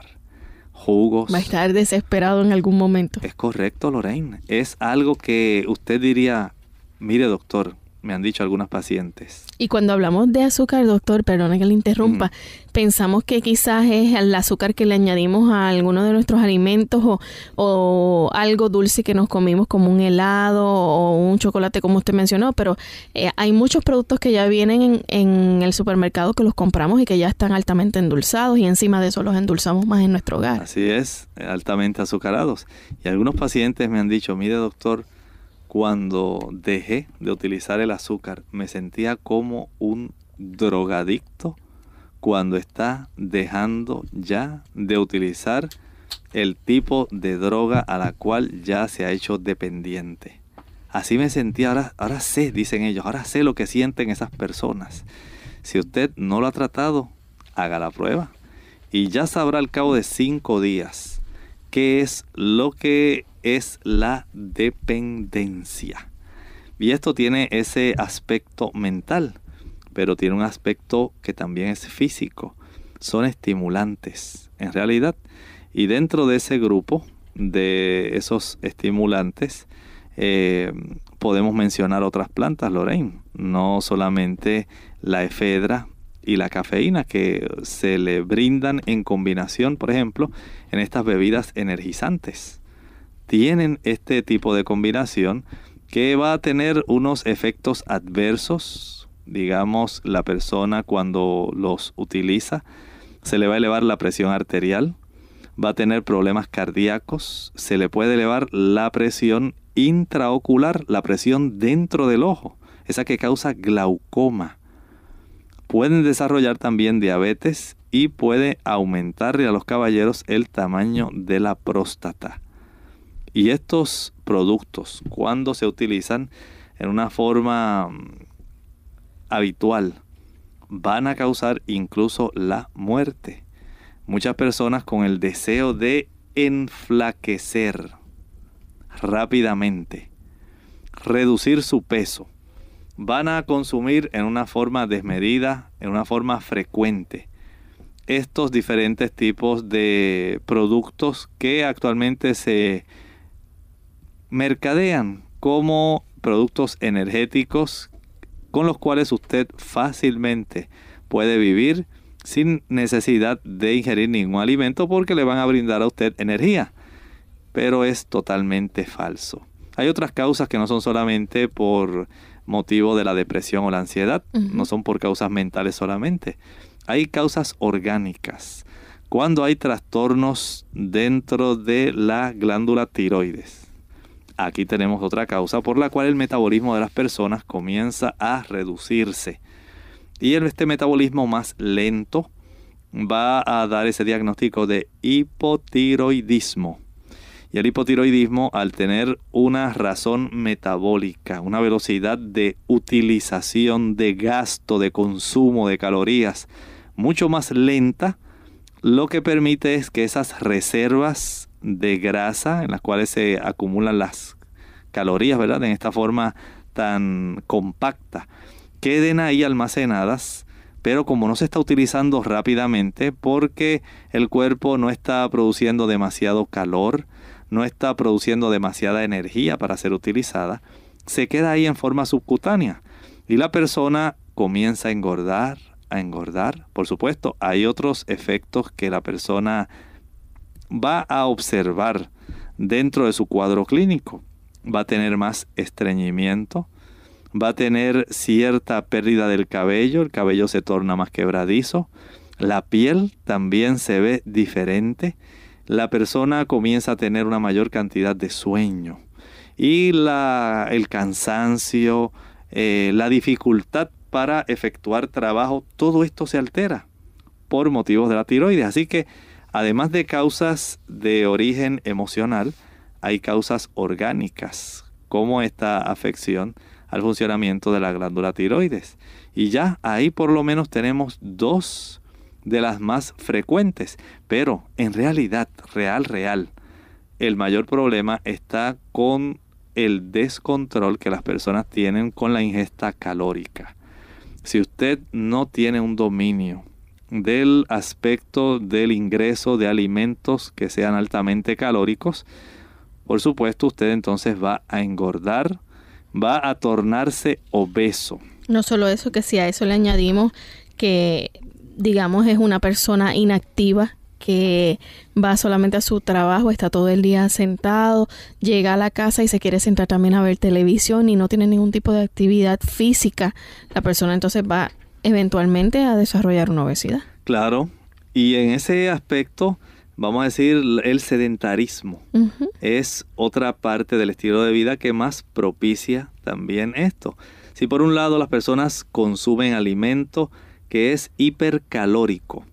Jugos. Va a estar desesperado en algún momento. Es correcto, Lorraine. Es algo que usted diría, mire doctor, me han dicho algunas pacientes. Y cuando hablamos de azúcar, doctor, perdona que le interrumpa, pensamos que quizás es el azúcar que le añadimos a alguno de nuestros alimentos o, algo dulce que nos comimos como un helado o un chocolate como usted mencionó, pero eh, hay muchos productos que ya vienen en, en, el supermercado que los compramos y que ya están altamente endulzados y encima de eso los endulzamos más en nuestro hogar. Así es, altamente azucarados. Y algunos pacientes me han dicho, mire doctor, cuando dejé de utilizar el azúcar, me sentía como un drogadicto cuando está dejando ya de utilizar el tipo de droga a la cual ya se ha hecho dependiente. Así me sentía, ahora, ahora sé, dicen ellos, ahora sé lo que sienten esas personas. Si usted no lo ha tratado, haga la prueba. Y ya sabrá al cabo de cinco días qué es lo que es la dependencia. Y esto tiene ese aspecto mental, pero tiene un aspecto que también es físico. Son estimulantes, en realidad. Y dentro de ese grupo de esos estimulantes, eh, podemos mencionar otras plantas, Lorraine. No solamente la efedra y la cafeína que se le brindan en combinación, por ejemplo, en estas bebidas energizantes tienen este tipo de combinación que va a tener unos efectos adversos. Digamos, la persona cuando los utiliza se le va a elevar la presión arterial, va a tener problemas cardíacos, se le puede elevar la presión intraocular, la presión dentro del ojo, esa que causa glaucoma. Pueden desarrollar también diabetes y puede aumentarle a los caballeros el tamaño de la próstata. Y estos productos, cuando se utilizan en una forma mm, habitual, van a causar incluso la muerte. Muchas personas con el deseo de enflaquecer rápidamente, reducir su peso, van a consumir en una forma desmedida, en una forma frecuente, estos diferentes tipos de productos que actualmente se mercadean como productos energéticos con los cuales usted fácilmente puede vivir sin necesidad de ingerir ningún alimento porque le van a brindar a usted energía. Pero es totalmente falso. Hay otras causas que no son solamente por motivo de la depresión o la ansiedad, no son por causas mentales solamente. Hay causas orgánicas. Cuando hay trastornos dentro de la glándula tiroides, aquí tenemos otra causa por la cual el metabolismo de las personas comienza a reducirse. Y este metabolismo más lento va a dar ese diagnóstico de hipotiroidismo. Y el hipotiroidismo, al tener una razón metabólica, una velocidad de utilización, de gasto, de consumo de calorías mucho más lenta, lo que permite es que esas reservas de grasa en las cuales se acumulan las calorías, ¿verdad? En esta forma tan compacta, queden ahí almacenadas, pero como no se está utilizando rápidamente porque el cuerpo no está produciendo demasiado calor, no está produciendo demasiada energía para ser utilizada, se queda ahí en forma subcutánea y la persona comienza a engordar, a engordar. Por supuesto, hay otros efectos que la persona va a observar dentro de su cuadro clínico. Va a tener más estreñimiento, va a tener cierta pérdida del cabello, el cabello se torna más quebradizo, la piel también se ve diferente, la persona comienza a tener una mayor cantidad de sueño y la, el cansancio, eh, la dificultad para efectuar trabajo, todo esto se altera por motivos de la tiroides. Así que Además de causas de origen emocional, hay causas orgánicas, como esta afección al funcionamiento de la glándula tiroides. Y ya ahí por lo menos tenemos dos de las más frecuentes. Pero en realidad, real, real, el mayor problema está con el descontrol que las personas tienen con la ingesta calórica. Si usted no tiene un dominio del aspecto del ingreso de alimentos que sean altamente calóricos, por supuesto usted entonces va a engordar, va a tornarse obeso. No solo eso, que si a eso le añadimos que digamos es una persona inactiva que va solamente a su trabajo, está todo el día sentado, llega a la casa y se quiere sentar también a ver televisión y no tiene ningún tipo de actividad física, la persona entonces va eventualmente a desarrollar una obesidad. Claro, y en ese aspecto, vamos a decir, el sedentarismo es otra parte del estilo de vida que más propicia también esto. Si por un lado las personas consumen alimento que es hipercalórico,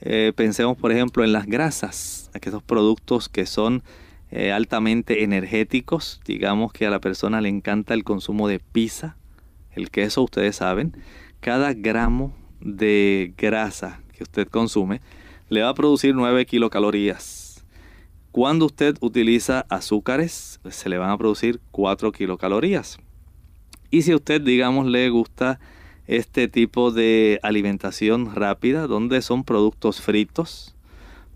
eh, pensemos, por ejemplo, en las grasas, aquellos productos que son eh, altamente energéticos. Digamos que a la persona le encanta el consumo de pizza, el queso, ustedes saben. Cada gramo de grasa que usted consume le va a producir 9 kilocalorías. Cuando usted utiliza azúcares, se le van a producir 4 kilocalorías. Y si usted, digamos, le gusta este tipo de alimentación rápida donde son productos fritos,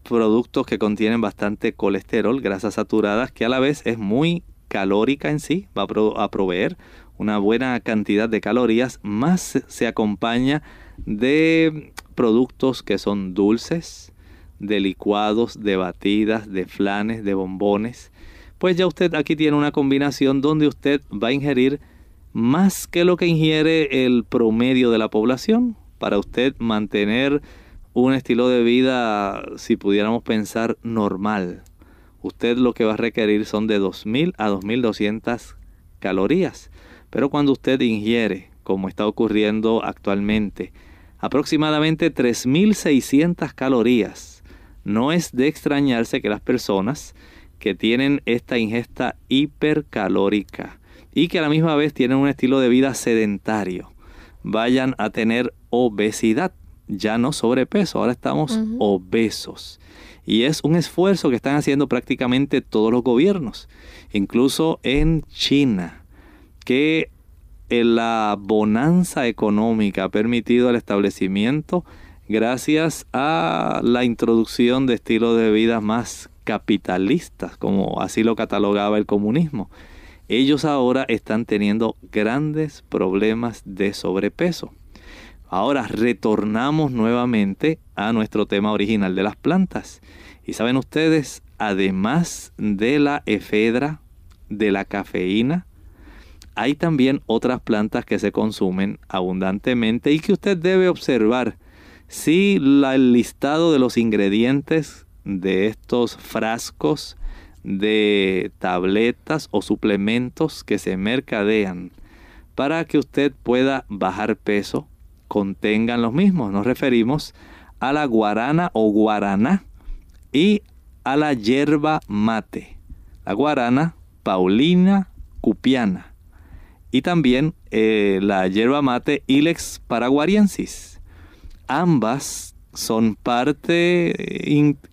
productos que contienen bastante colesterol, grasas saturadas, que a la vez es muy calórica en sí, va a proveer una buena cantidad de calorías, más se acompaña de productos que son dulces, de licuados, de batidas, de flanes, de bombones. Pues ya usted aquí tiene una combinación donde usted va a ingerir más que lo que ingiere el promedio de la población para usted mantener un estilo de vida, si pudiéramos pensar, normal. Usted lo que va a requerir son de 2.000 a 2.200 calorías. Pero cuando usted ingiere, como está ocurriendo actualmente, aproximadamente 3.600 calorías, no es de extrañarse que las personas que tienen esta ingesta hipercalórica, y que a la misma vez tienen un estilo de vida sedentario, vayan a tener obesidad, ya no sobrepeso, ahora estamos obesos. Y es un esfuerzo que están haciendo prácticamente todos los gobiernos, incluso en China, que la bonanza económica ha permitido el establecimiento gracias a la introducción de estilos de vida más capitalistas, como así lo catalogaba el comunismo ellos ahora están teniendo grandes problemas de sobrepeso. Ahora retornamos nuevamente a nuestro tema original de las plantas. Y saben ustedes, además de la efedra, de la cafeína, hay también otras plantas que se consumen abundantemente y que usted debe observar si el listado de los ingredientes de estos frascos de tabletas o suplementos que se mercadean para que usted pueda bajar peso contengan los mismos. Nos referimos a la guarana o guaraná y a la hierba mate. La guarana paulina cupiana y también eh, la hierba mate Ilex paraguariensis. Ambas son parte,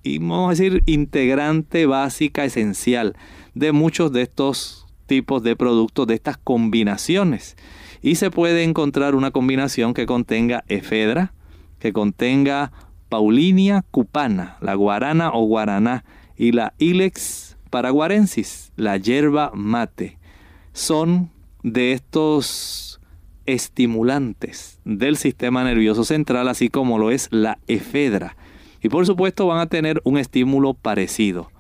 y vamos a decir, integrante básica, esencial de muchos de estos tipos de productos, de estas combinaciones. Y se puede encontrar una combinación que contenga efedra, que contenga paulinia cupana, la guarana o guaraná, y la ilex paraguarensis, la hierba mate. Son de estos estimulantes del sistema nervioso central, así como lo es la efedra. Y por supuesto van a tener un estímulo parecido,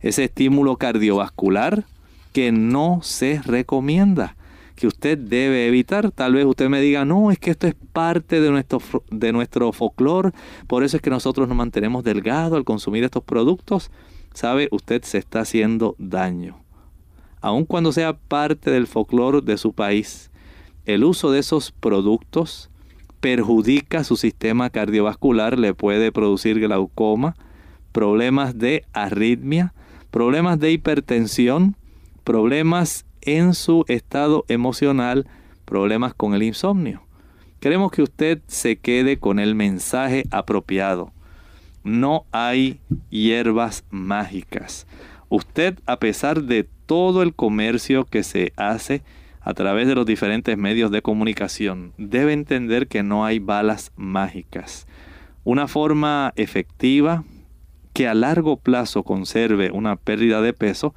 ese estímulo cardiovascular que no se recomienda, que usted debe evitar. Tal vez usted me diga, no, es que esto es parte de nuestro, de nuestro folclore, por eso es que nosotros nos mantenemos delgados al consumir estos productos. Sabe, usted se está haciendo daño. Aun cuando sea parte del folclore de su país, el uso de esos productos perjudica su sistema cardiovascular, le puede producir glaucoma, problemas de arritmia, problemas de hipertensión, problemas en su estado emocional problemas con el insomnio. Queremos que usted se quede con el mensaje apropiado. No hay hierbas mágicas. Usted, a pesar de todo el comercio que se hace a través de los diferentes medios de comunicación, debe entender que no hay balas mágicas. Una forma efectiva que a largo plazo conserve una pérdida de peso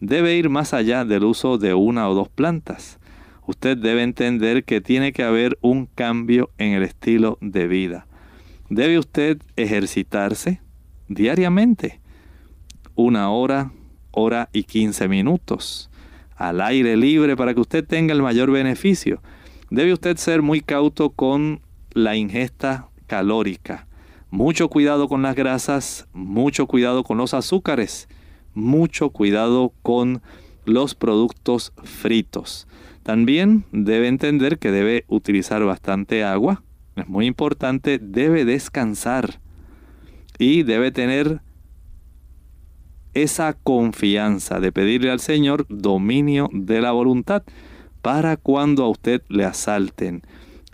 debe ir más allá del uso de una o dos plantas. Usted debe entender que tiene que haber un cambio en el estilo de vida. Debe usted ejercitarse diariamente, una hora, hora y quince minutos, al aire libre para que usted tenga el mayor beneficio. Debe usted ser muy cauto con la ingesta calórica. Mucho cuidado con las grasas, mucho cuidado con los azúcares mucho cuidado con los productos fritos. También debe entender que debe utilizar bastante agua. Es muy importante, debe descansar y debe tener esa confianza de pedirle al Señor dominio de la voluntad para cuando a usted le asalten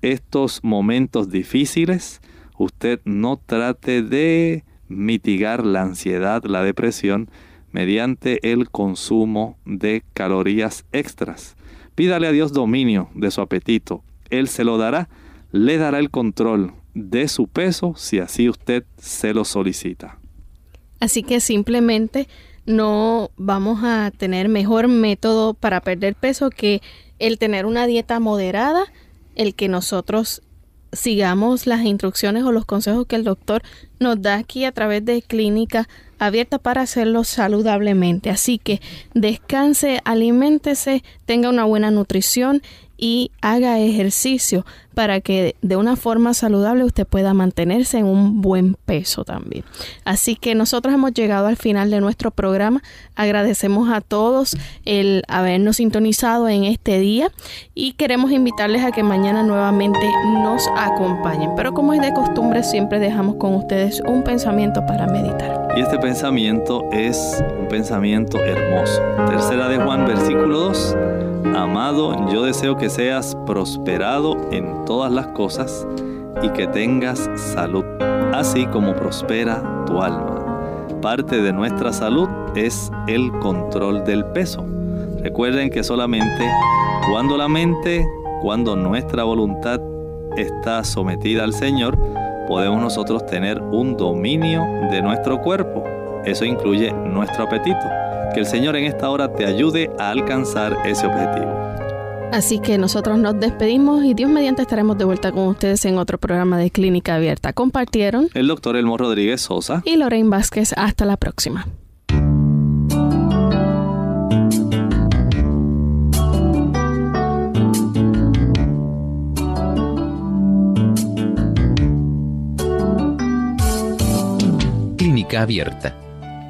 estos momentos difíciles, usted no trate de mitigar la ansiedad, la depresión, mediante el consumo de calorías extras. Pídale a Dios dominio de su apetito. Él se lo dará, le dará el control de su peso si así usted se lo solicita. Así que simplemente no vamos a tener mejor método para perder peso que el tener una dieta moderada, el que nosotros sigamos las instrucciones o los consejos que el doctor nos da aquí a través de clínica abierta para hacerlo saludablemente. Así que descanse, aliméntese, tenga una buena nutrición y haga ejercicio para que de una forma saludable usted pueda mantenerse en un buen peso también. Así que nosotros hemos llegado al final de nuestro programa. Agradecemos a todos el habernos sintonizado en este día y queremos invitarles a que mañana nuevamente nos acompañen. Pero como es de costumbre, siempre dejamos con ustedes un pensamiento para meditar. Y este pensamiento es un pensamiento hermoso. Tercera de Juan, versículo 2. Amado, yo deseo que seas prosperado en todas las cosas y que tengas salud, así como prospera tu alma. Parte de nuestra salud es el control del peso. Recuerden que solamente cuando la mente, cuando nuestra voluntad está sometida al Señor, podemos nosotros tener un dominio de nuestro cuerpo. Eso incluye nuestro apetito. Que el Señor en esta hora te ayude a alcanzar ese objetivo. Así que nosotros nos despedimos y Dios mediante estaremos de vuelta con ustedes en otro programa de Clínica Abierta. Compartieron el doctor Elmo Rodríguez Sosa y Lorraine Vázquez. Hasta la próxima. Clínica Abierta.